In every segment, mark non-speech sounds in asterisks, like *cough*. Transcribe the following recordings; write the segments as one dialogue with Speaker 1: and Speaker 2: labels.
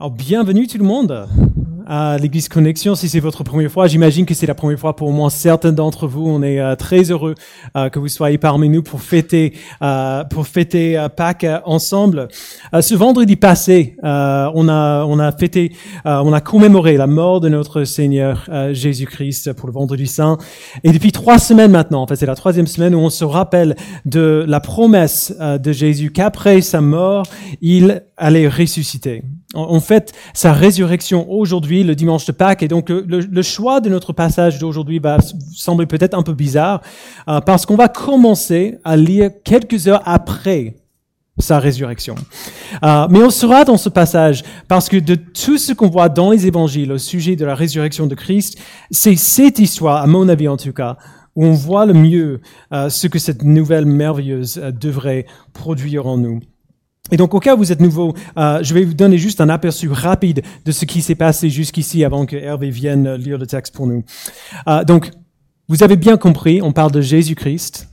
Speaker 1: Alors, bienvenue tout le monde à l'Église Connexion. Si c'est votre première fois, j'imagine que c'est la première fois pour moins certains d'entre vous. On est euh, très heureux euh, que vous soyez parmi nous pour fêter euh, pour fêter Pâques ensemble. ce vendredi passé, on a on a fêté, on a commémoré la mort de notre Seigneur Jésus-Christ pour le Vendredi Saint. Et depuis trois semaines maintenant, en fait, c'est la troisième semaine où on se rappelle de la promesse de Jésus qu'après sa mort, il allait ressusciter. En fait, sa résurrection aujourd'hui, le dimanche de Pâques, et donc le, choix de notre passage d'aujourd'hui va sembler peut-être un peu bizarre, euh, parce qu'on va commencer à lire quelques heures après sa résurrection. Euh, mais on sera dans ce passage parce que de tout ce qu'on voit dans les évangiles au sujet de la résurrection de Christ, c'est cette histoire, à mon avis en tout cas, où on voit le mieux euh, ce que cette nouvelle merveilleuse devrait produire en nous. Et donc, au cas où vous êtes nouveau, euh, je vais vous donner juste un aperçu rapide de ce qui s'est passé jusqu'ici avant que Hervé vienne lire le texte pour nous. Euh, donc, vous avez bien compris, on parle de Jésus-Christ,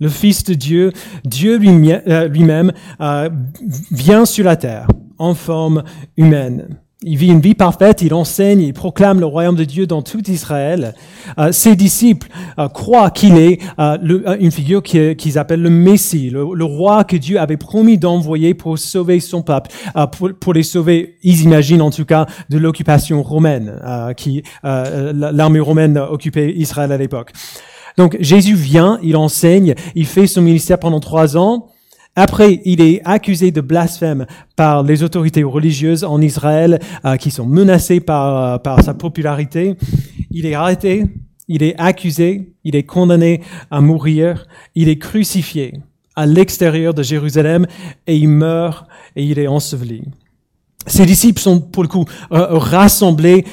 Speaker 1: le Fils de Dieu. Dieu euh, lui-même vient sur la terre en forme humaine. Il vit une vie parfaite, il enseigne, il proclame le royaume de Dieu dans tout Israël. Euh, ses disciples euh, croient qu'il est euh, le, une figure qu'ils appellent le Messie, le, roi que Dieu avait promis d'envoyer pour sauver son peuple, pour, pour, les sauver, ils imaginent en tout cas, de l'occupation romaine, qui l'armée romaine occupait Israël à l'époque. Donc Jésus vient, il enseigne, il fait son ministère pendant trois ans. Après, il est accusé de blasphème par les autorités religieuses en Israël euh, qui sont menacées par, euh, par sa popularité. Il est arrêté, il est accusé, il est condamné à mourir, il est crucifié à l'extérieur de Jérusalem et il meurt et il est enseveli. Ses disciples sont pour le coup euh, rassemblés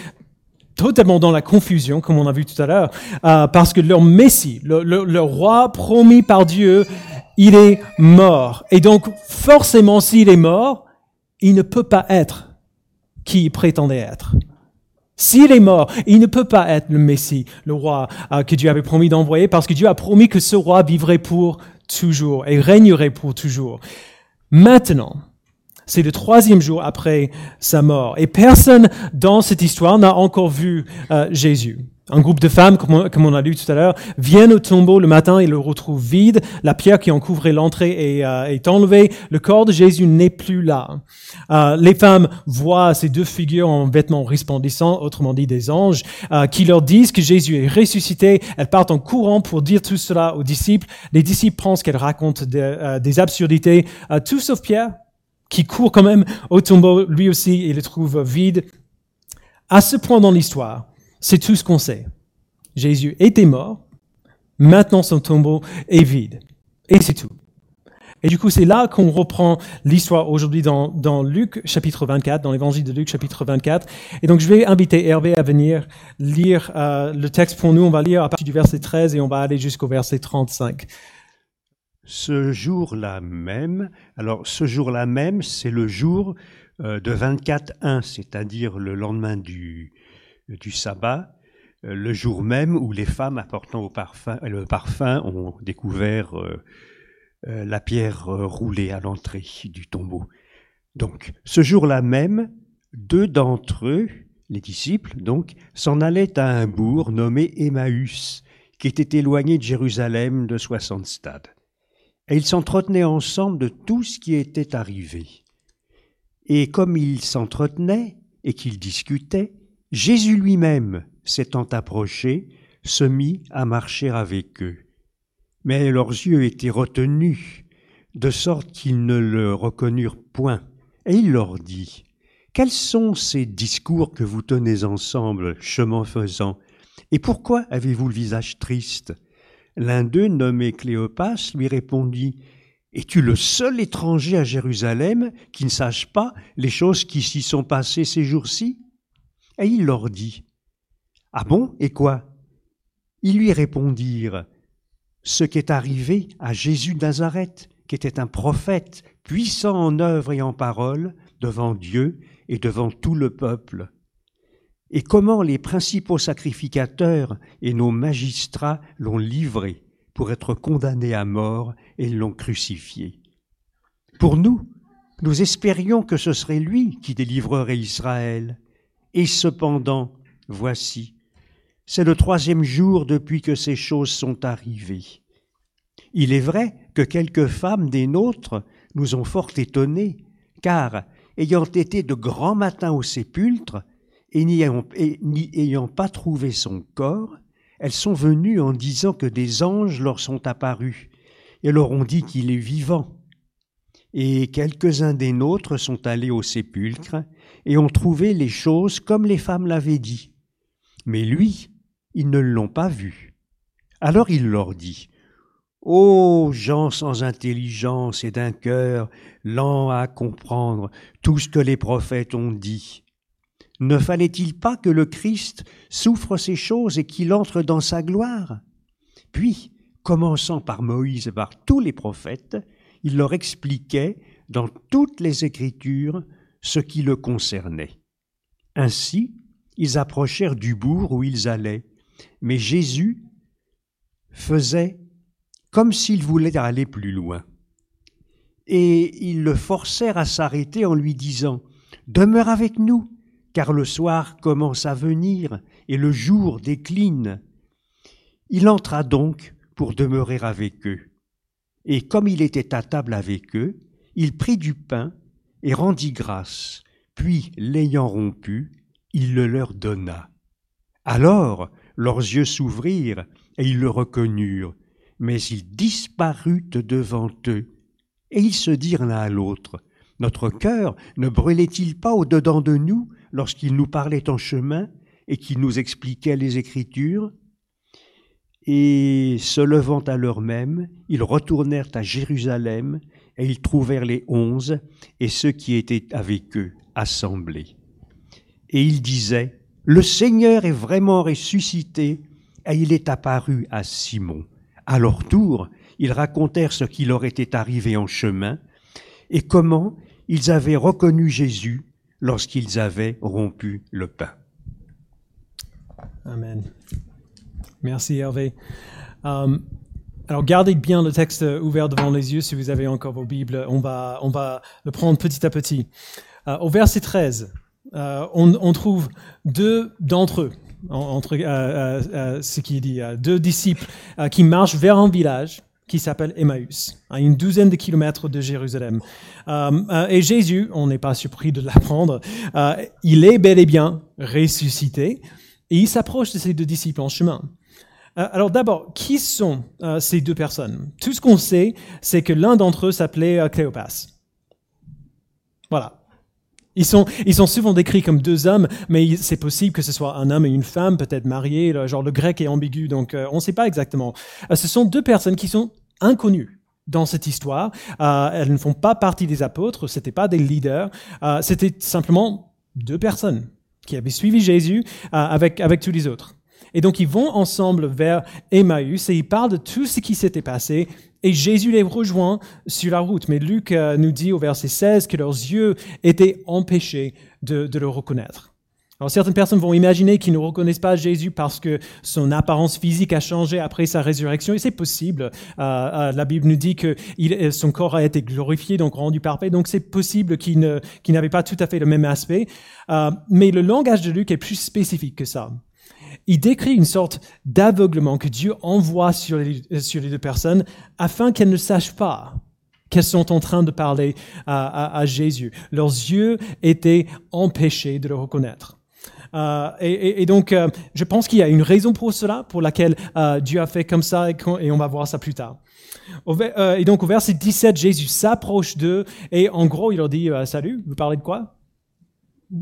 Speaker 1: totalement dans la confusion, comme on a vu tout à l'heure, parce que leur Messie, le, le, roi promis par Dieu, il est mort. Et donc, forcément, s'il est mort, il ne peut pas être qui il prétendait être. S'il est mort, il ne peut pas être le Messie, le roi euh, que Dieu avait promis d'envoyer, parce que Dieu a promis que ce roi vivrait pour toujours et régnerait pour toujours. Maintenant, c'est le troisième jour après sa mort. Et personne dans cette histoire n'a encore vu euh, Jésus. Un groupe de femmes, comme on, a lu tout à l'heure, viennent au tombeau le matin et le retrouvent vide. La pierre qui en couvrait l'entrée est, euh, est, enlevée. Le corps de Jésus n'est plus là. Euh, les femmes voient ces deux figures en vêtements resplendissants, autrement dit des anges, euh, qui leur disent que Jésus est ressuscité. Elles partent en courant pour dire tout cela aux disciples. Les disciples pensent qu'elles racontent des absurdités, tout sauf Pierre, qui court quand même au tombeau, lui aussi, et le trouve vide. À ce point dans l'histoire, c'est tout ce qu'on sait. Jésus était mort, maintenant son tombeau est vide. Et c'est tout. Et du coup, c'est là qu'on reprend l'histoire aujourd'hui dans, Luc chapitre 24, dans l'évangile de Luc chapitre 24. Et donc, je vais inviter Hervé à venir lire euh, le texte pour nous. On va lire à partir du verset 13 et on va aller jusqu'au verset 35.
Speaker 2: Ce jour-là même, alors ce jour-là même, c'est le jour euh, de 24-1, c'est-à-dire le lendemain du, du sabbat, euh, le jour même où les femmes apportant parfum, le parfum ont découvert euh, euh, la pierre roulée à l'entrée du tombeau. Donc, ce jour-là même, deux d'entre eux, les disciples, donc, s'en allaient à un bourg nommé Emmaüs, qui était éloigné de Jérusalem de soixante stades. Et ils s'entretenaient ensemble de tout ce qui était arrivé. Et comme ils s'entretenaient et qu'ils discutaient, Jésus lui-même, s'étant approché, se mit à marcher avec eux. Mais leurs yeux étaient retenus, de sorte qu'ils ne le reconnurent point. Et il leur dit, Quels sont ces discours que vous tenez ensemble, chemin faisant Et pourquoi avez-vous le visage triste? L'un d'eux, nommé Cléopas, lui répondit, Es-tu le seul étranger à Jérusalem qui ne sache pas les choses qui s'y sont passées ces jours-ci? Et il leur dit Ah bon Et quoi? Ils lui répondirent Ce qui est arrivé à Jésus de Nazareth, qui était un prophète, puissant en œuvre et en parole, devant Dieu et devant tout le peuple. Et comment les principaux sacrificateurs et nos magistrats l'ont livré pour être condamné à mort et l'ont crucifié. Pour nous, Nous espérions que ce serait lui qui délivrerait Israël. Et cependant, voici, c'est le troisième jour depuis que ces choses sont arrivées. Il est vrai que quelques femmes des nôtres nous ont fort étonnés, car, ayant été de grand matin au sépulcre, et n'y ayant, pas trouvé son corps, elles sont venues en disant que des anges leur sont apparus, et leur ont dit qu'il est vivant. Et quelques-uns des nôtres sont allés au sépulcre, et ont trouvé les choses comme les femmes l'avaient dit. Mais lui, ils ne l'ont pas vu. Alors il leur dit, Ô gens sans intelligence et d'un cœur lent à comprendre tout ce que les prophètes ont dit. Ne fallait-il pas que le Christ souffre ces choses et qu'il entre dans sa gloire? Puis, commençant par Moïse et par tous les prophètes, il leur expliquait dans toutes les Écritures ce qui le concernait. Ainsi, ils approchèrent du bourg où ils allaient, mais Jésus faisait comme s'il voulait aller plus loin. Et ils le forcèrent à s'arrêter en lui disant Demeure avec nous, car le soir commence à venir et le jour décline. Il entra donc pour demeurer avec eux. Et comme il était à table avec eux, il prit du pain et rendit grâce, puis, l'ayant rompu, il le leur donna. Alors leurs yeux s'ouvrirent et ils le reconnurent, mais il disparut devant eux. Et ils se dirent l'un à l'autre, Notre cœur ne brûlait-il pas au-dedans de nous lorsqu'il nous parlait en chemin et qu'il nous expliquait les Écritures? Et se levant à l'heure même, ils retournèrent à Jérusalem, et ils trouvèrent les onze et ceux qui étaient avec eux assemblés. Et ils disaient, Le Seigneur est vraiment ressuscité, et il est apparu à Simon. À leur tour, ils racontèrent ce qui leur était arrivé en chemin et comment ils avaient reconnu Jésus lorsqu'ils avaient rompu le pain.
Speaker 1: Amen. Merci Hervé. Euh, alors gardez bien le texte ouvert devant les yeux si vous avez encore vos Bibles. On va, on va le prendre petit à petit. Euh, au verset 13, euh, on, trouve deux d'entre eux entre ce qui dit, deux disciples qui marchent vers un village qui s'appelle Emmaüs, à une douzaine de kilomètres de Jérusalem. et Jésus, on n'est pas surpris de l'apprendre, il est bel et bien ressuscité et il s'approche de ces deux disciples en chemin. Alors d'abord, qui sont ces deux personnes? Tout ce qu'on sait, c'est que l'un d'entre eux s'appelait Cléopas. Voilà, ils sont, ils sont souvent décrits comme deux hommes, mais c'est possible que ce soit un homme et une femme, peut-être mariés. Genre le grec est ambigu, donc euh, on ne sait pas exactement. Euh, ce sont deux personnes qui sont inconnues dans cette histoire. Euh, elles ne font pas partie des apôtres, c'était pas des leaders, c'était simplement deux personnes qui avaient suivi Jésus avec, avec tous les autres. Et donc ils vont ensemble vers Emmaüs et ils parlent de tout ce qui s'était passé et Jésus les rejoint sur la route. Mais Luc euh, nous dit au verset 16 que leurs yeux étaient empêchés de, le reconnaître. Alors certaines personnes vont imaginer qu'ils ne reconnaissent pas Jésus parce que son apparence physique a changé après sa résurrection, et c'est possible. Euh, euh, la Bible nous dit que son corps a été glorifié, donc rendu parfait, donc c'est possible qu'il n'avait pas tout à fait le même aspect. mais le langage de Luc est plus spécifique que ça il décrit une sorte d'aveuglement que Dieu envoie sur les, sur les deux personnes afin qu'elles ne sachent pas qu'elles sont en train de parler à, Jésus. Leurs yeux étaient empêchés de le reconnaître. Euh, et, donc, euh, je pense qu'il y a une raison pour cela, pour laquelle euh, Dieu a fait comme ça, et, on va voir ça plus tard. et donc, au verset 17, Jésus s'approche d'eux, et en gros, il leur dit, salut, vous parlez de quoi?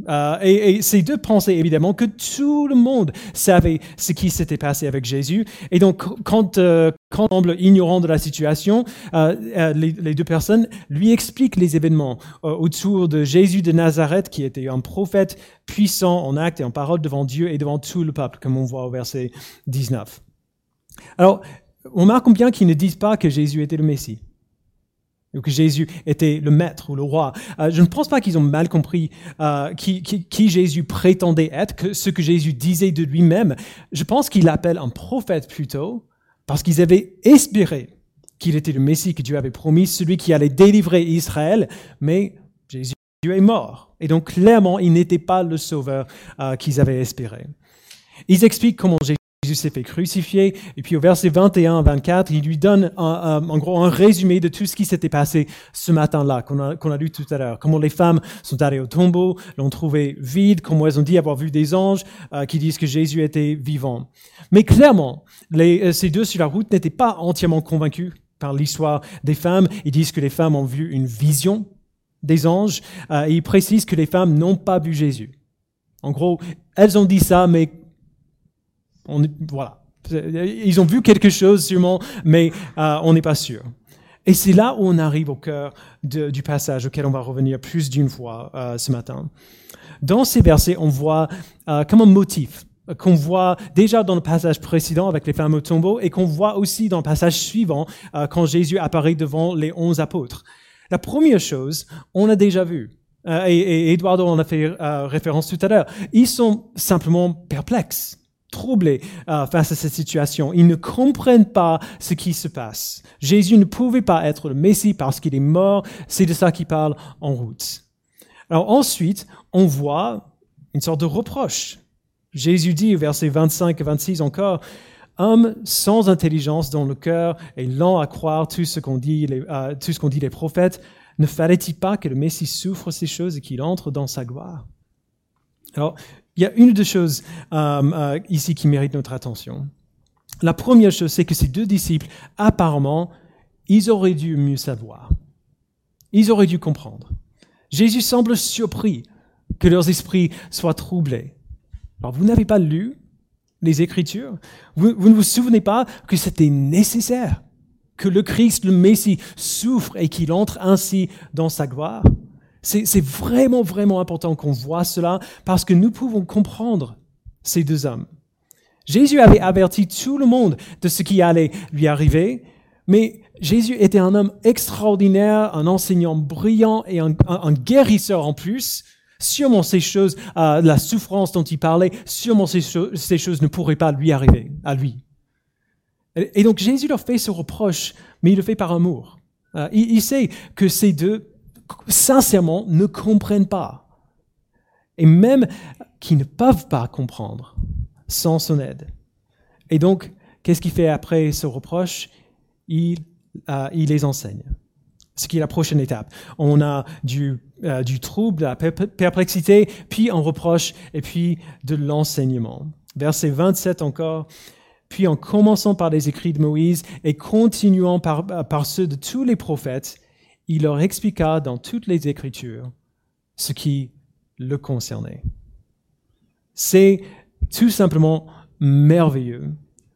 Speaker 1: Euh, et, ces deux pensées, évidemment, que tout le monde savait ce qui s'était passé avec Jésus. Et donc, quand, euh, semble ignorant de la situation, euh, euh, les, deux personnes lui expliquent les événements autour de Jésus de Nazareth, qui était un prophète puissant en acte et en parole devant Dieu et devant tout le peuple, comme on voit au verset 19. Alors, on remarque bien qu'ils ne disent pas que Jésus était le Messie que Jésus était le maître ou le roi. Euh, je ne pense pas qu'ils ont mal compris euh, qui, Jésus prétendait être, ce que Jésus disait de lui-même. Je pense qu'il l'appelle un prophète plutôt, parce qu'ils avaient espéré qu'il était le Messie que Dieu avait promis, celui qui allait délivrer Israël, mais est mort. Et donc clairement, il n'était pas le sauveur euh, qu'ils avaient espéré. Ils expliquent comment Jésus s'est fait crucifier, et puis au verset 21 à 24, il lui donne en gros un résumé de tout ce qui s'était passé ce matin-là, qu'on a, a, lu tout à l'heure. Comment les femmes sont allées au tombeau, l'ont trouvé vide, comment elles ont dit avoir vu des anges euh, qui disent que Jésus était vivant. Mais clairement, les, euh, ces deux sur la route n'étaient pas entièrement convaincus par l'histoire des femmes. Ils disent que les femmes ont vu une vision des anges, euh, et ils précisent que les femmes n'ont pas vu Jésus. En gros, elles ont dit ça, mais voilà. Ils ont vu quelque chose sûrement, mais euh, on n'est pas sûr. Et c'est là où on arrive au cœur du passage auquel on va revenir plus d'une fois euh, ce matin. Dans ces versets, on voit comme un motif qu'on voit déjà dans le passage précédent avec les femmes au tombeau et qu'on voit aussi dans le passage suivant quand Jésus apparaît devant les onze apôtres. La première chose, on a déjà vu, euh, et, Eduardo en a fait euh, référence tout à l'heure, ils sont simplement perplexes, troublés euh, face à cette situation. Ils ne comprennent pas ce qui se passe. Jésus ne pouvait pas être le Messie parce qu'il est mort. C'est de ça qu'il parle en route. Alors ensuite, on voit une sorte de reproche. Jésus dit, verset 25 et 26 encore, Homme sans intelligence dans le cœur et lent à croire tout ce qu'on dit, les, euh, dit les prophètes, ne fallait-il pas que le Messie souffre ces choses et qu'il entre dans sa gloire? Alors, il y a une ou deux choses euh, euh, ici qui méritent notre attention. La première chose, c'est que ces deux disciples, apparemment, ils auraient dû mieux savoir. Ils auraient dû comprendre. Jésus semble surpris que leurs esprits soient troublés. Alors, vous n'avez pas lu les Écritures? Vous, ne vous souvenez pas que c'était nécessaire que le Christ, le Messie, souffre et qu'il entre ainsi dans sa gloire? C'est vraiment, vraiment important qu'on voit cela parce que nous pouvons comprendre ces deux hommes. Jésus avait averti tout le monde de ce qui allait lui arriver, mais Jésus était un homme extraordinaire, un enseignant brillant et un, guérisseur en plus. Sûrement ces choses, euh, la souffrance dont il parlait, sûrement ces, ces, choses ne pourraient pas lui arriver, à lui. Et, donc Jésus leur fait ce reproche, mais il le fait par amour. Euh, il, sait que ces deux, sincèrement, ne comprennent pas. Et même qu'ils ne peuvent pas comprendre sans son aide. Et donc, qu'est-ce qu'il fait après ce reproche? Il, euh, il les enseigne ce qui est la prochaine étape. On a du, euh, du trouble, de la perplexité, puis un reproche, et puis de l'enseignement. Verset 27 encore. Puis en commençant par les écrits de Moïse et continuant par, par ceux de tous les prophètes, il leur expliqua dans toutes les Écritures ce qui le concernait. C'est tout simplement merveilleux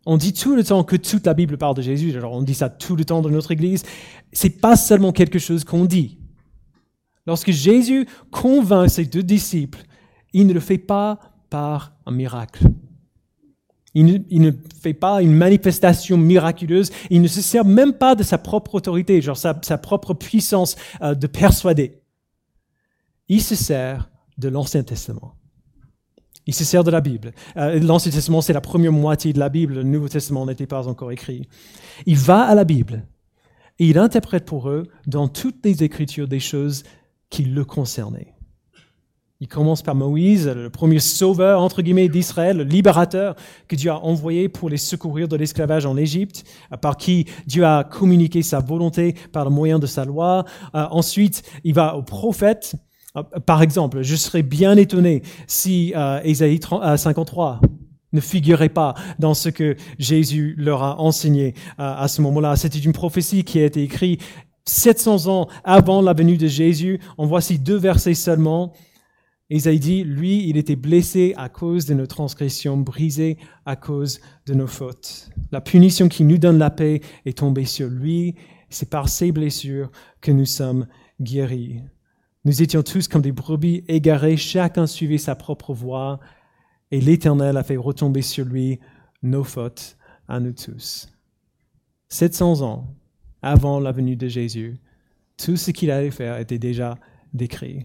Speaker 1: on dit tout le temps que toute la Bible parle de Jésus. Alors on dit ça tout le temps dans notre Église. C'est pas seulement quelque chose qu'on dit. Lorsque Jésus convainc ses deux disciples, il ne le fait pas par un miracle. Il ne, fait pas une manifestation miraculeuse. Il ne se sert même pas de sa propre autorité, genre sa, propre puissance euh, de persuader. Il se sert de l'Ancien Testament. Il se sert de la Bible. Euh, L'Ancien Testament, c'est la première moitié de la Bible. Le Nouveau Testament n'était pas encore écrit. Il va à la Bible et il interprète pour eux, dans toutes les Écritures, des choses qui le concernaient. Il commence par Moïse, le premier sauveur, entre guillemets, d'Israël, le libérateur que Dieu a envoyé pour les secourir de l'esclavage en Égypte, par qui Dieu a communiqué sa volonté par le moyen de sa loi. Euh, ensuite, il va aux prophètes, euh, par exemple, je serais bien étonné si euh, 53 euh, ne figurait pas dans ce que Jésus leur a enseigné euh, à ce moment-là. C'était une prophétie qui a été écrite 700 ans avant la venue de Jésus. En voici deux versets seulement. Isaïe dit, lui, il était blessé à cause de nos transgressions, brisé à cause de nos fautes. La punition qui nous donne la paix est tombée sur lui. C'est par ses blessures que nous sommes guéris. Nous étions tous comme des brebis égarées, chacun suivait sa propre voie, et l'Éternel a fait retomber sur lui nos fautes à nous tous. 700 ans avant la venue de Jésus, tout ce qu'il allait faire était déjà décrit.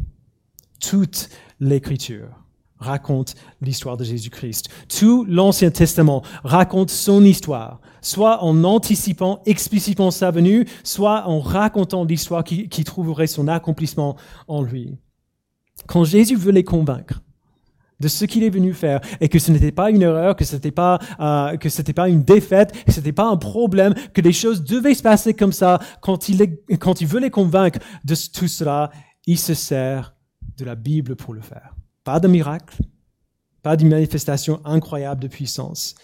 Speaker 1: Toute l'Écriture raconte l'histoire de Jésus-Christ. Tout l'Ancien Testament raconte son histoire, soit en anticipant explicitement sa venue, soit en racontant l'histoire qui, trouverait son accomplissement en lui. Quand Jésus veut les convaincre de ce qu'il est venu faire et que ce n'était pas une erreur, que ce n'était pas, euh, pas une défaite, que ce n'était pas un problème, que les choses devaient se passer comme ça, quand il, quand il veut les convaincre de tout cela, il se sert de la Bible pour le faire. Pas de miracle, pas d'une manifestation incroyable de puissance.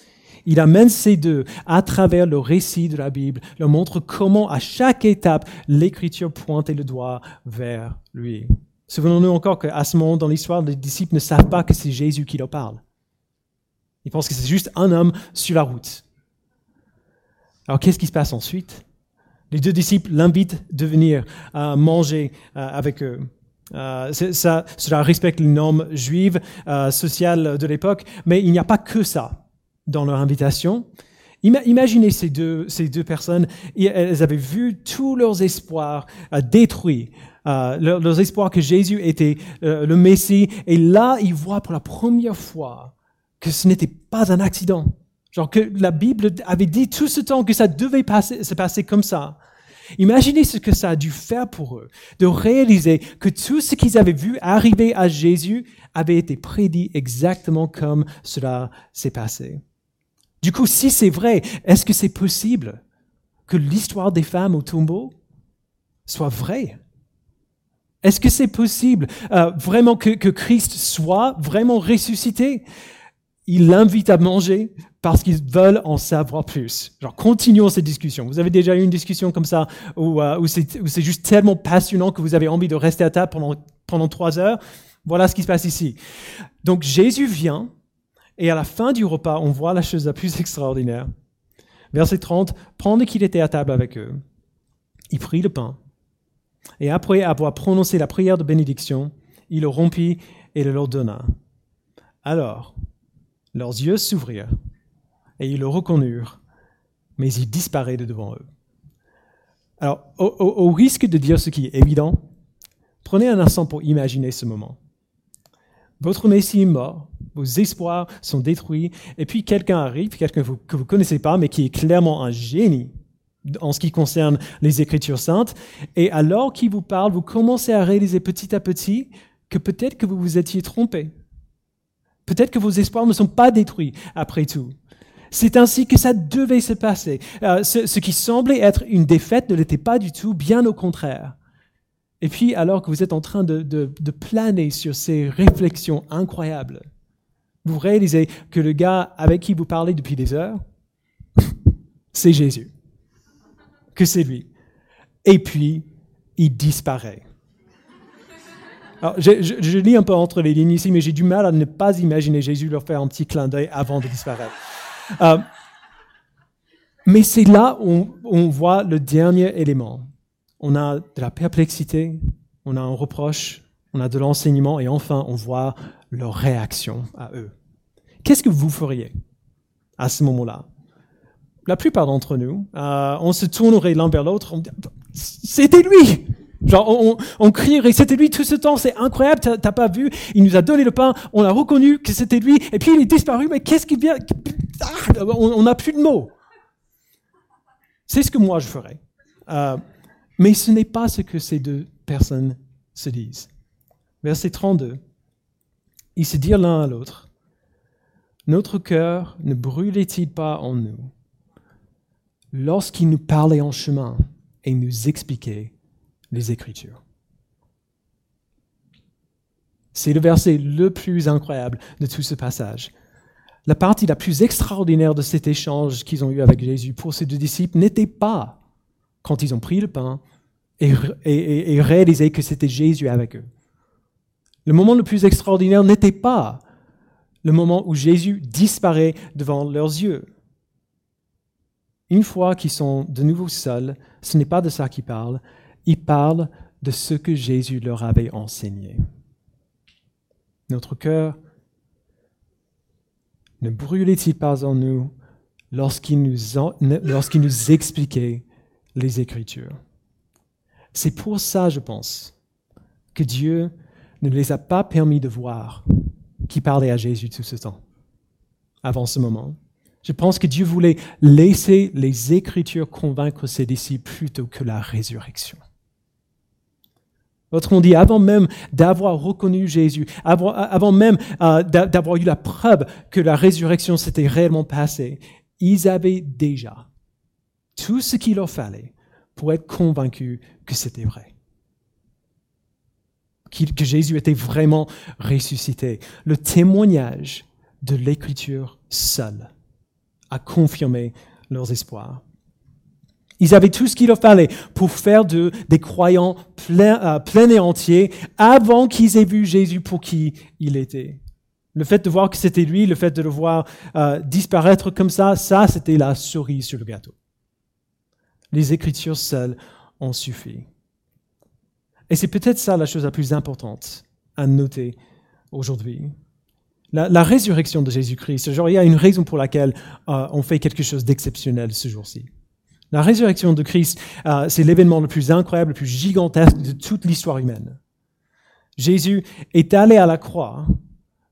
Speaker 1: Il amène ces deux à travers le récit de la Bible, leur montre comment à chaque étape l'Écriture pointait le doigt vers lui. Souvenons-nous encore qu'à ce moment dans l'histoire, les disciples ne savent pas que c'est Jésus qui leur parle. Ils pensent que c'est juste un homme sur la route. Alors qu'est-ce qui se passe ensuite? Les deux disciples l'invitent de venir euh, manger euh, avec eux. Euh, ça, cela respecte les normes juives, sociales de l'époque, mais il n'y a pas que ça dans leur invitation. Imaginez ces deux, ces deux personnes, elles avaient vu tous leurs espoirs détruits euh, leurs, espoirs que Jésus était euh, le Messie. Et là, ils voient pour la première fois que ce n'était pas un accident. Genre que la Bible avait dit tout ce temps que ça devait passer, se passer comme ça. Imaginez ce que ça a dû faire pour eux, de réaliser que tout ce qu'ils avaient vu arriver à Jésus avait été prédit exactement comme cela s'est passé. Du coup, si c'est vrai, est-ce que c'est possible que l'histoire des femmes au tombeau soit vraie? Est-ce que c'est possible euh, vraiment que, Christ soit vraiment ressuscité? Il l'invite à manger parce qu'ils veulent en savoir plus. Genre, continuons cette discussion. Vous avez déjà eu une discussion comme ça où, euh, où c'est juste tellement passionnant que vous avez envie de rester à table pendant, pendant trois heures. Voilà ce qui se passe ici. Donc Jésus vient et à la fin du repas, on voit la chose la plus *laughs* extraordinaire. Verset 30, pendant qu'il était à table avec eux, il prit le pain et après avoir prononcé la prière de bénédiction, il le rompit et le leur donna. Alors, leurs yeux s'ouvrirent et ils le reconnurent, mais il disparaît de devant eux. Alors, au, risque de dire ce qui est évident, prenez un instant pour imaginer ce moment. Votre Messie est mort, vos espoirs sont détruits, et puis quelqu'un arrive, quelqu'un que vous ne connaissez pas, mais qui est clairement un génie, en ce qui concerne les Écritures saintes. Et alors qu'il vous parle, vous commencez à réaliser petit à petit que peut-être que vous vous étiez trompé. Peut-être que vos espoirs ne sont pas détruits après tout. C'est ainsi que ça devait se passer. Euh, ce, qui semblait être une défaite ne l'était pas du tout, bien au contraire. Et puis, alors que vous êtes en train de, de planer sur ces réflexions incroyables, vous réalisez que le gars avec qui vous parlez depuis des heures, c'est Jésus que c'est lui. Et puis, il disparaît. Je, lis un peu entre les lignes ici, mais j'ai du mal à ne pas imaginer Jésus leur faire un petit clin d'œil avant de disparaître. Euh, mais c'est là où on, voit le dernier élément. On a de la perplexité, on a un reproche, on a de l'enseignement, et enfin, on voit leur réaction à eux. Qu'est-ce que vous feriez à ce moment-là? La plupart d'entre nous, euh, on se tournerait l'un vers l'autre, on dit, c'était lui Genre, on, on crierait, c'était lui tout ce temps, c'est incroyable, t'as pas vu, il nous a donné le pain, on a reconnu que c'était lui, et puis il est disparu, mais qu'est-ce qui vient ah, On n'a plus de mots. C'est ce que moi je ferais. Euh, mais ce n'est pas ce que ces deux personnes se disent. Verset 32. Ils se dirent l'un à l'autre, Notre cœur ne brûlait-il pas en nous lorsqu'il nous parlait en chemin et nous expliquait les Écritures. C'est le verset le plus incroyable de tout ce passage. La partie la plus extraordinaire de cet échange qu'ils ont eu avec Jésus pour ces deux disciples n'était pas quand ils ont pris le pain et, et réalisé que c'était Jésus avec eux. Le moment le plus extraordinaire n'était pas le moment où Jésus disparaît devant leurs yeux. Une fois qu'ils sont de nouveau seuls, ce n'est pas de ça qu'ils parlent, ils parlent de ce que Jésus leur avait enseigné. Notre cœur ne brûlait-il pas en nous lorsqu'il nous, nous expliquait les Écritures? C'est pour ça, je pense, que Dieu ne les a pas permis de voir qui parlait à Jésus tout ce temps, avant ce moment. Je pense que Dieu voulait laisser les Écritures convaincre ses disciples plutôt que la résurrection. Autrement dit, avant même d'avoir reconnu Jésus, avant, même euh, d'avoir eu la preuve que la résurrection s'était réellement passée, ils avaient déjà tout ce qu'il leur fallait pour être convaincus que c'était vrai. Que Jésus était vraiment ressuscité. Le témoignage de l'Écriture seule a confirmé leurs espoirs. Ils avaient tout ce qu'il leur fallait pour faire de, des croyants pleins, euh, et entiers avant qu'ils aient vu Jésus pour qui il était. Le fait de voir que c'était lui, le fait de le voir euh, disparaître comme ça, ça c'était la souris sur le gâteau. Les Écritures seules ont suffi. Et c'est peut-être ça la chose la plus importante à noter aujourd'hui. La, résurrection de Jésus-Christ, genre il y a une raison pour laquelle euh, on fait quelque chose d'exceptionnel ce jour-ci. La résurrection de Christ, euh, c'est l'événement le plus incroyable, le plus gigantesque de toute l'histoire humaine. Jésus est allé à la croix,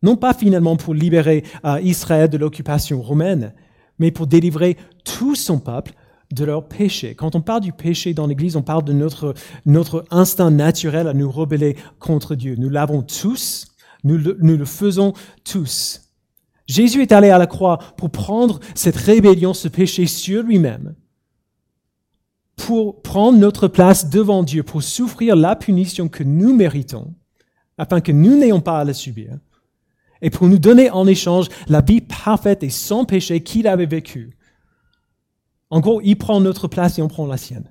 Speaker 1: non pas finalement pour libérer euh, Israël de l'occupation romaine, mais pour délivrer tout son peuple de leur péché. Quand on parle du péché dans l'Église, on parle de notre, notre instinct naturel à nous rebeller contre Dieu. Nous l'avons tous, nous nous le faisons tous. Jésus est allé à la croix pour prendre cette rébellion, ce péché sur lui-même pour prendre notre place devant Dieu, pour souffrir la punition que nous méritons, afin que nous n'ayons pas à la subir, et pour nous donner en échange la vie parfaite et sans péché qu'il avait vécue. En gros, il prend notre place et on prend la sienne.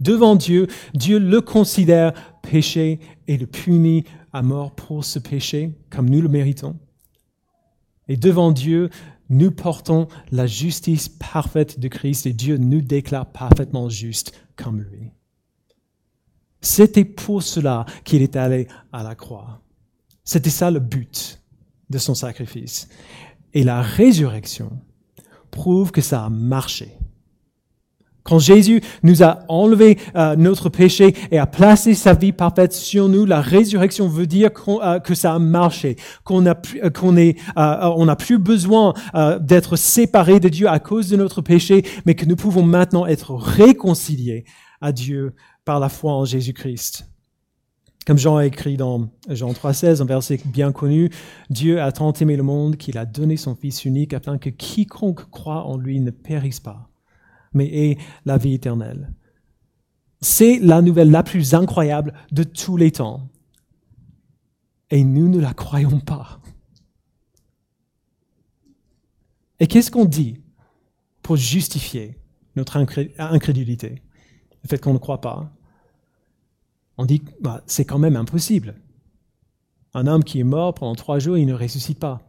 Speaker 1: Devant Dieu, Dieu le considère péché et le punit à mort pour ce péché, comme nous le méritons. Et devant Dieu, nous portons la justice parfaite de Christ et Dieu nous déclare parfaitement juste comme lui. C'était pour cela qu'il est allé à la croix. C'était ça le but de son sacrifice. Et la résurrection prouve que ça a marché. Quand Jésus nous a enlevé euh, notre péché et a placé sa vie parfaite sur nous, la résurrection veut dire euh, que ça a marché, qu'on a euh, qu'on est, on n'a plus besoin d'être séparés de Dieu à cause de notre péché, mais que nous pouvons maintenant être réconciliés à Dieu par la foi en Jésus-Christ. Comme Jean a écrit dans Jean 3,16, un verset bien connu, Dieu a tant aimé le monde qu'il a donné son Fils unique afin que quiconque croit en lui ne périsse pas, mais est la vie éternelle. C'est la nouvelle la plus incroyable de tous les temps. Et nous ne la croyons pas. Et qu'est-ce qu'on dit pour justifier notre incrédulité, le fait qu'on ne croit pas On dit bah, c'est quand même impossible. Un homme qui est mort pendant trois jours, il ne ressuscite pas.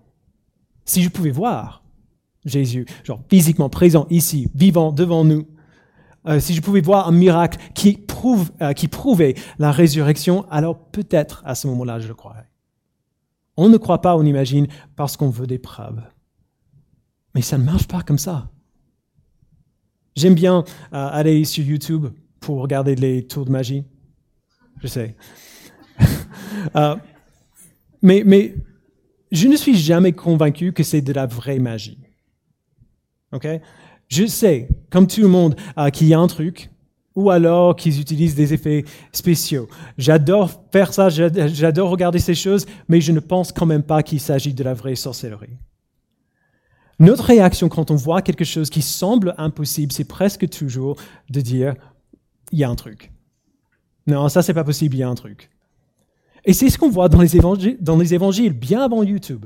Speaker 1: Si je pouvais voir, Jésus, genre physiquement présent ici, vivant devant nous. Euh, si je pouvais voir un miracle qui, prouve, euh, qui prouvait la résurrection, alors peut-être à ce moment-là je le croirais. On ne croit pas, on imagine, parce qu'on veut des preuves. Mais ça ne marche pas comme ça. J'aime bien euh, aller sur YouTube pour regarder les tours de magie. Je sais. *laughs* mais, mais je ne suis jamais convaincu que c'est de la vraie magie. Je sais, comme tout le monde, euh, qu'il y a un truc, ou alors qu'ils utilisent des effets spéciaux. J'adore faire ça, j'adore regarder ces choses, mais je ne pense quand même pas qu'il s'agit de la vraie sorcellerie. Notre réaction quand on voit quelque chose qui semble impossible, c'est presque toujours de dire il y a un truc. Non, ça c'est pas possible, il y a un truc. Et c'est ce qu'on voit dans les évangiles, bien avant YouTube.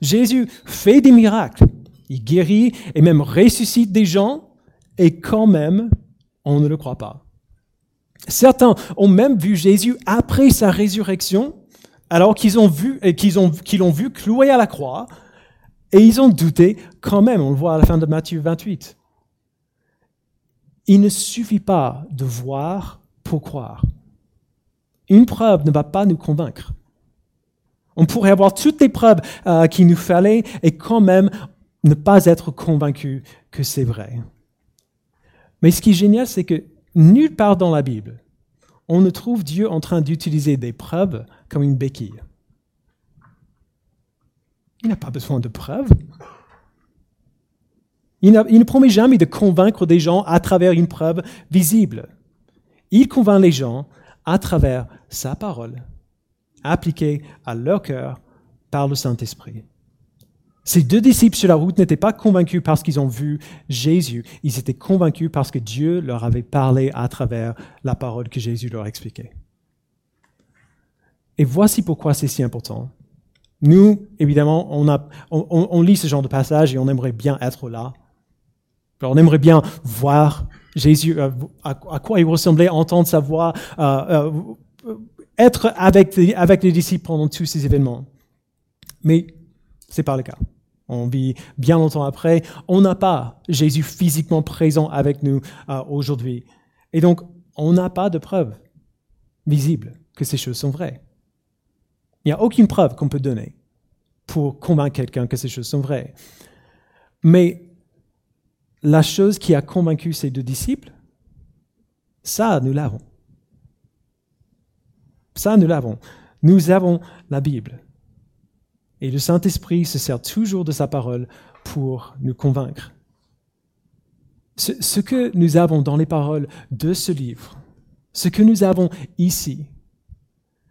Speaker 1: Jésus fait des miracles, il guérit et même ressuscite des gens, et quand même, on ne le croit pas. Certains ont même vu Jésus après sa résurrection, alors qu'ils ont vu qu'ils ont qu'ils l'ont vu cloué à la croix, et ils ont douté quand même. On le voit à la fin de Matthieu 28. Il ne suffit pas de voir pour croire. Une preuve ne va pas nous convaincre. On pourrait avoir toutes les preuves euh, qu'il nous fallait et quand même ne pas être convaincu que c'est vrai. Mais ce qui est génial, c'est que nulle part dans la Bible, on ne trouve Dieu en train d'utiliser des preuves comme une béquille. Il n'a pas besoin de preuves. Il, ne promet jamais de convaincre des gens à travers une preuve visible. Il convainc les gens à travers sa parole, appliquée à leur cœur par le Saint-Esprit. Ces deux disciples sur la route n'étaient pas convaincus parce qu'ils ont vu Jésus, ils étaient convaincus parce que Dieu leur avait parlé à travers la parole que Jésus leur expliquait. Et voici pourquoi c'est si important. Nous, évidemment, on, a, on, lit ce genre de passage et on aimerait bien être là. on aimerait bien voir Jésus, euh, à, quoi il ressemblait, entendre sa voix, euh, euh, être avec, avec les disciples pendant tous ces événements. Mais c'est pas le cas. On vit bien longtemps après. On n'a pas Jésus physiquement présent avec nous aujourd'hui. Et donc, on n'a pas de preuve visible que ces choses sont vraies. Il n'y a aucune preuve qu'on peut donner pour convaincre quelqu'un que ces choses sont vraies. Mais la chose qui a convaincu ces deux disciples, ça, nous l'avons. Ça, nous l'avons. Nous avons la Bible. Et le Saint-Esprit se sert toujours de sa parole pour nous convaincre. Ce, que nous avons dans les paroles de ce livre, ce que nous avons ici,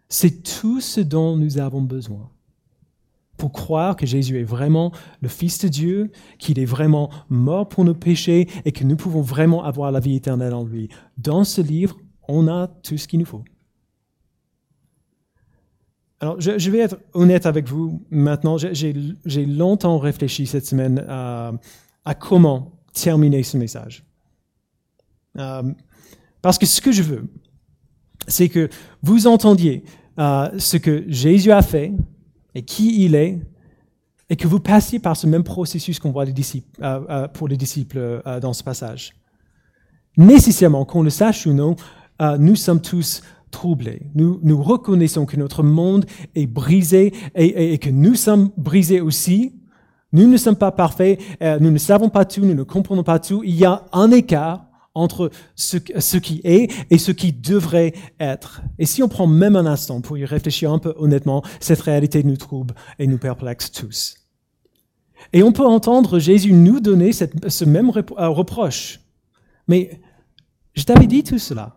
Speaker 1: c'est tout ce dont nous avons besoin pour croire que Jésus est vraiment le Fils de Dieu, qu'il est vraiment mort pour nos péchés et que nous pouvons vraiment avoir la vie éternelle en lui. Dans ce livre, on a tout ce qu'il nous faut. Alors, je, vais être honnête avec vous maintenant. J'ai longtemps réfléchi cette semaine à, comment terminer ce message. Euh, parce que ce que je veux, c'est que vous entendiez euh, ce que Jésus a fait et qui il est, et que vous passiez par ce même processus qu'on voit euh, pour les disciples dans ce passage. Nécessairement, qu'on le sache ou non, nous sommes tous troublés. Nous, nous reconnaissons que notre monde est brisé et, que nous sommes brisés aussi. Nous ne sommes pas parfaits, nous ne savons pas tout, nous ne comprenons pas tout. Il y a un écart entre ce, qui est et ce qui devrait être. Et si on prend même un instant pour y réfléchir un peu honnêtement, cette réalité nous trouble et nous perplexe tous. Et on peut entendre Jésus nous donner ce même euh, reproche. Mais je t'avais dit tout cela.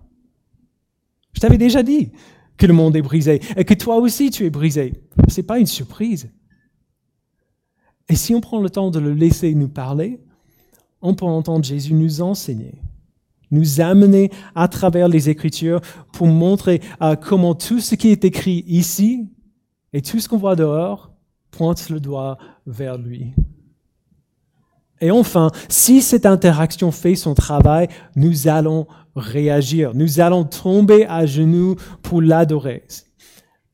Speaker 1: Je t'avais déjà dit que le monde est brisé et que toi aussi tu es brisé. Ce n'est pas une surprise. Et si on prend le temps de le laisser nous parler, on peut entendre Jésus nous enseigner nous amener à travers les Écritures pour montrer euh, comment tout ce qui est écrit ici et tout ce qu'on voit dehors pointe le doigt vers lui. Et enfin, si cette interaction fait son travail, nous allons réagir, nous allons tomber à genoux pour l'adorer.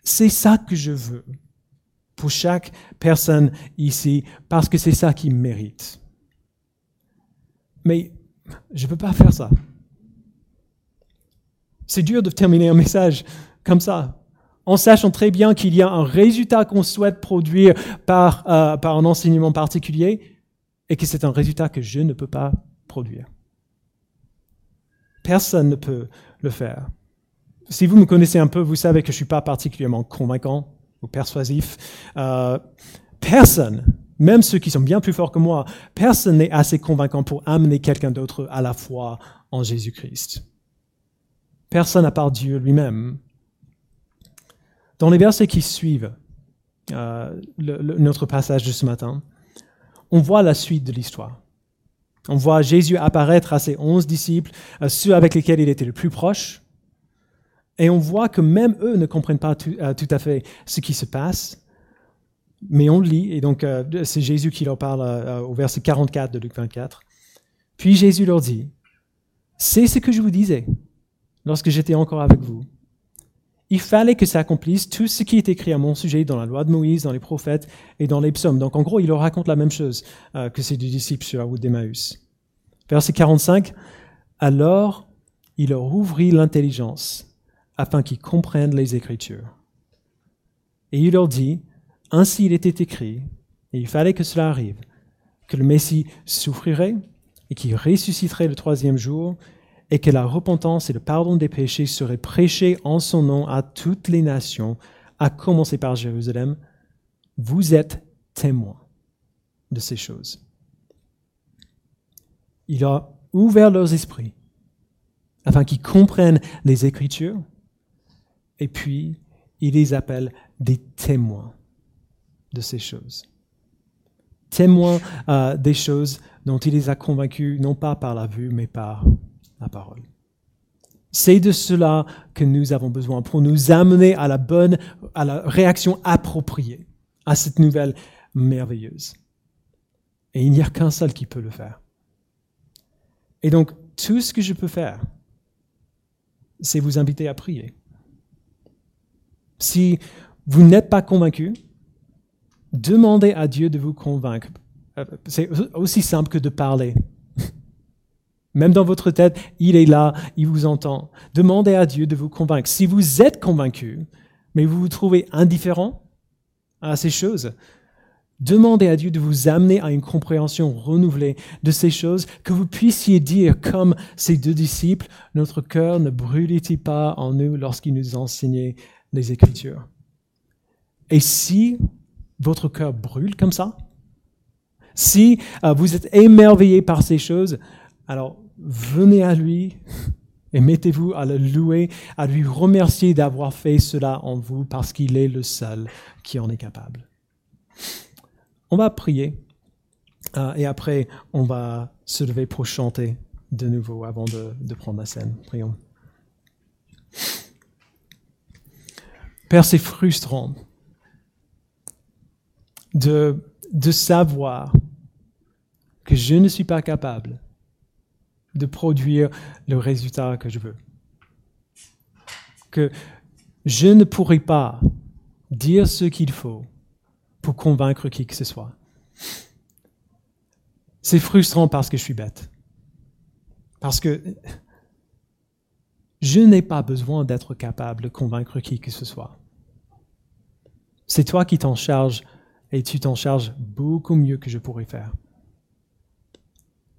Speaker 1: C'est ça que je veux pour chaque personne ici, parce que c'est ça qui mérite. Mais je ne peux pas faire ça. C'est dur de terminer un message comme ça, en sachant très bien qu'il y a un résultat qu'on souhaite produire par, euh, par un enseignement particulier et que c'est un résultat que je ne peux pas produire. Personne ne peut le faire. Si vous me connaissez un peu, vous savez que je ne suis pas particulièrement convaincant ou persuasif. Euh, personne même ceux qui sont bien plus forts que moi, personne n'est assez convaincant pour amener quelqu'un d'autre à la foi en Jésus-Christ. Personne à part Dieu lui-même. Dans les versets qui suivent euh, notre passage de ce matin, on voit la suite de l'histoire. On voit Jésus apparaître à ses onze disciples, euh, ceux avec lesquels il était le plus proche, et on voit que même eux ne comprennent pas tout, euh, à fait ce qui se passe. Mais on lit, et donc euh, c'est Jésus qui leur parle au verset 44 de Luc 24. Puis Jésus leur dit, c'est ce que je vous disais lorsque j'étais encore avec vous. Il fallait que s'accomplisse tout ce qui est écrit à mon sujet dans la loi de Moïse, dans les prophètes et dans les psaumes. Donc en gros, il leur raconte la même chose euh, que ses disciples sur la route d'Emmaüs. Verset 45, alors il leur ouvrit l'intelligence afin qu'ils comprennent les Écritures. Et il leur dit, ainsi il était écrit, et il fallait que cela arrive, que le Messie souffrirait et qu'il ressusciterait le troisième jour, et que la repentance et le pardon des péchés seraient prêchés en son nom à toutes les nations, à commencer par Jérusalem. Vous êtes témoins de ces choses. Il a ouvert leurs esprits afin qu'ils comprennent les Écritures Et puis, il les appelle des témoins de ces choses. Témoins euh, des choses dont il les a convaincus, non pas par la vue, mais par parole. C'est de cela que nous avons besoin pour nous amener à la bonne, à la réaction appropriée à cette nouvelle merveilleuse. Et il n'y a qu'un seul qui peut le faire. Et donc, tout ce que je peux faire, c'est vous inviter à prier. Si vous n'êtes pas convaincu, demandez à Dieu de vous convaincre. Euh, c'est aussi simple que de parler. Même dans votre tête, il est là, il vous entend. Demandez à Dieu de vous convaincre. Si vous êtes convaincu, mais vous vous trouvez indifférent à ces choses, demandez à Dieu de vous amener à une compréhension renouvelée de ces choses, que vous puissiez dire, comme ces deux disciples, notre cœur ne brûlait-il pas en nous lorsqu'il nous enseignait les Écritures? Et si votre cœur brûle comme ça, si euh, vous êtes émerveillé par ces choses, alors venez à lui et mettez-vous à le louer, à lui remercier d'avoir fait cela en vous parce qu'il est le seul qui en est capable. On va prier euh, et après on va se lever pour chanter de nouveau avant de, de prendre la scène. Prions. Père, c'est frustrant de, de savoir que je ne suis pas capable de produire le résultat que je veux. Que je ne pourrai pas dire ce qu'il faut pour convaincre qui que ce soit. C'est frustrant parce que je suis bête. Parce que je n'ai pas besoin d'être capable de convaincre qui que ce soit. C'est toi qui t'en charges et tu t'en charges beaucoup mieux que je pourrais faire.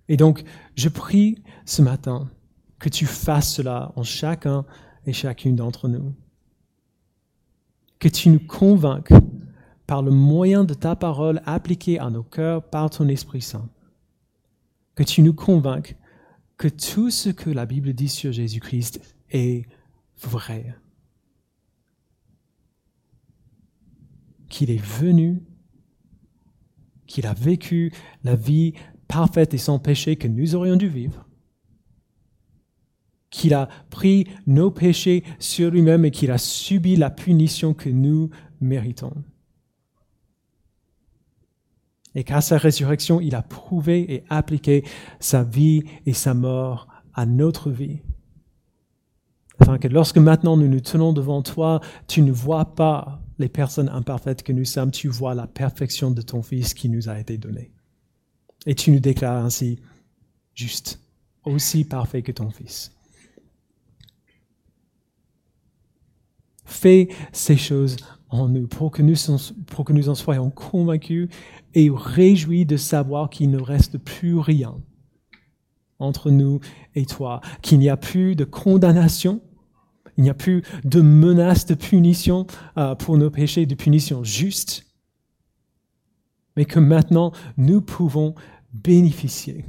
Speaker 1: Et donc, je prie ce matin que tu fasses cela en chacun et chacune d'entre nous. Que tu nous convainques par le moyen de ta parole appliquée à nos cœurs par ton Esprit Saint. Que tu nous convainques que tout ce que la Bible dit sur Jésus-Christ est vrai. Qu'il est venu, qu'il a vécu la vie parfaite et sans péché que nous aurions dû vivre, qu'il a pris nos péchés sur lui-même et qu'il a subi la punition que nous méritons. Et qu'à sa résurrection, il a prouvé et appliqué sa vie et sa mort à notre vie. Afin que lorsque maintenant nous nous tenons devant toi, tu ne vois pas les personnes imparfaites que nous sommes, tu vois la perfection de ton Fils qui nous a été donné. Et tu nous déclares ainsi juste, aussi parfait que ton Fils. Fais ces choses en nous pour que nous, en soyons convaincus et réjouis de savoir qu'il ne reste plus rien entre nous et toi, qu'il n'y a plus de condamnation, il n'y a plus de menace de punition euh, pour nos péchés, de punition juste, mais que maintenant nous pouvons bénéficier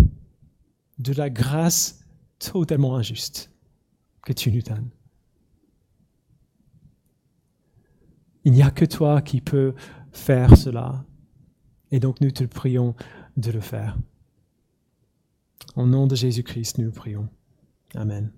Speaker 1: de la grâce totalement injuste que tu nous donnes. Il n'y a que toi qui peux faire cela. Et donc nous te prions de le faire. Au nom de Jésus-Christ, nous prions. Amen.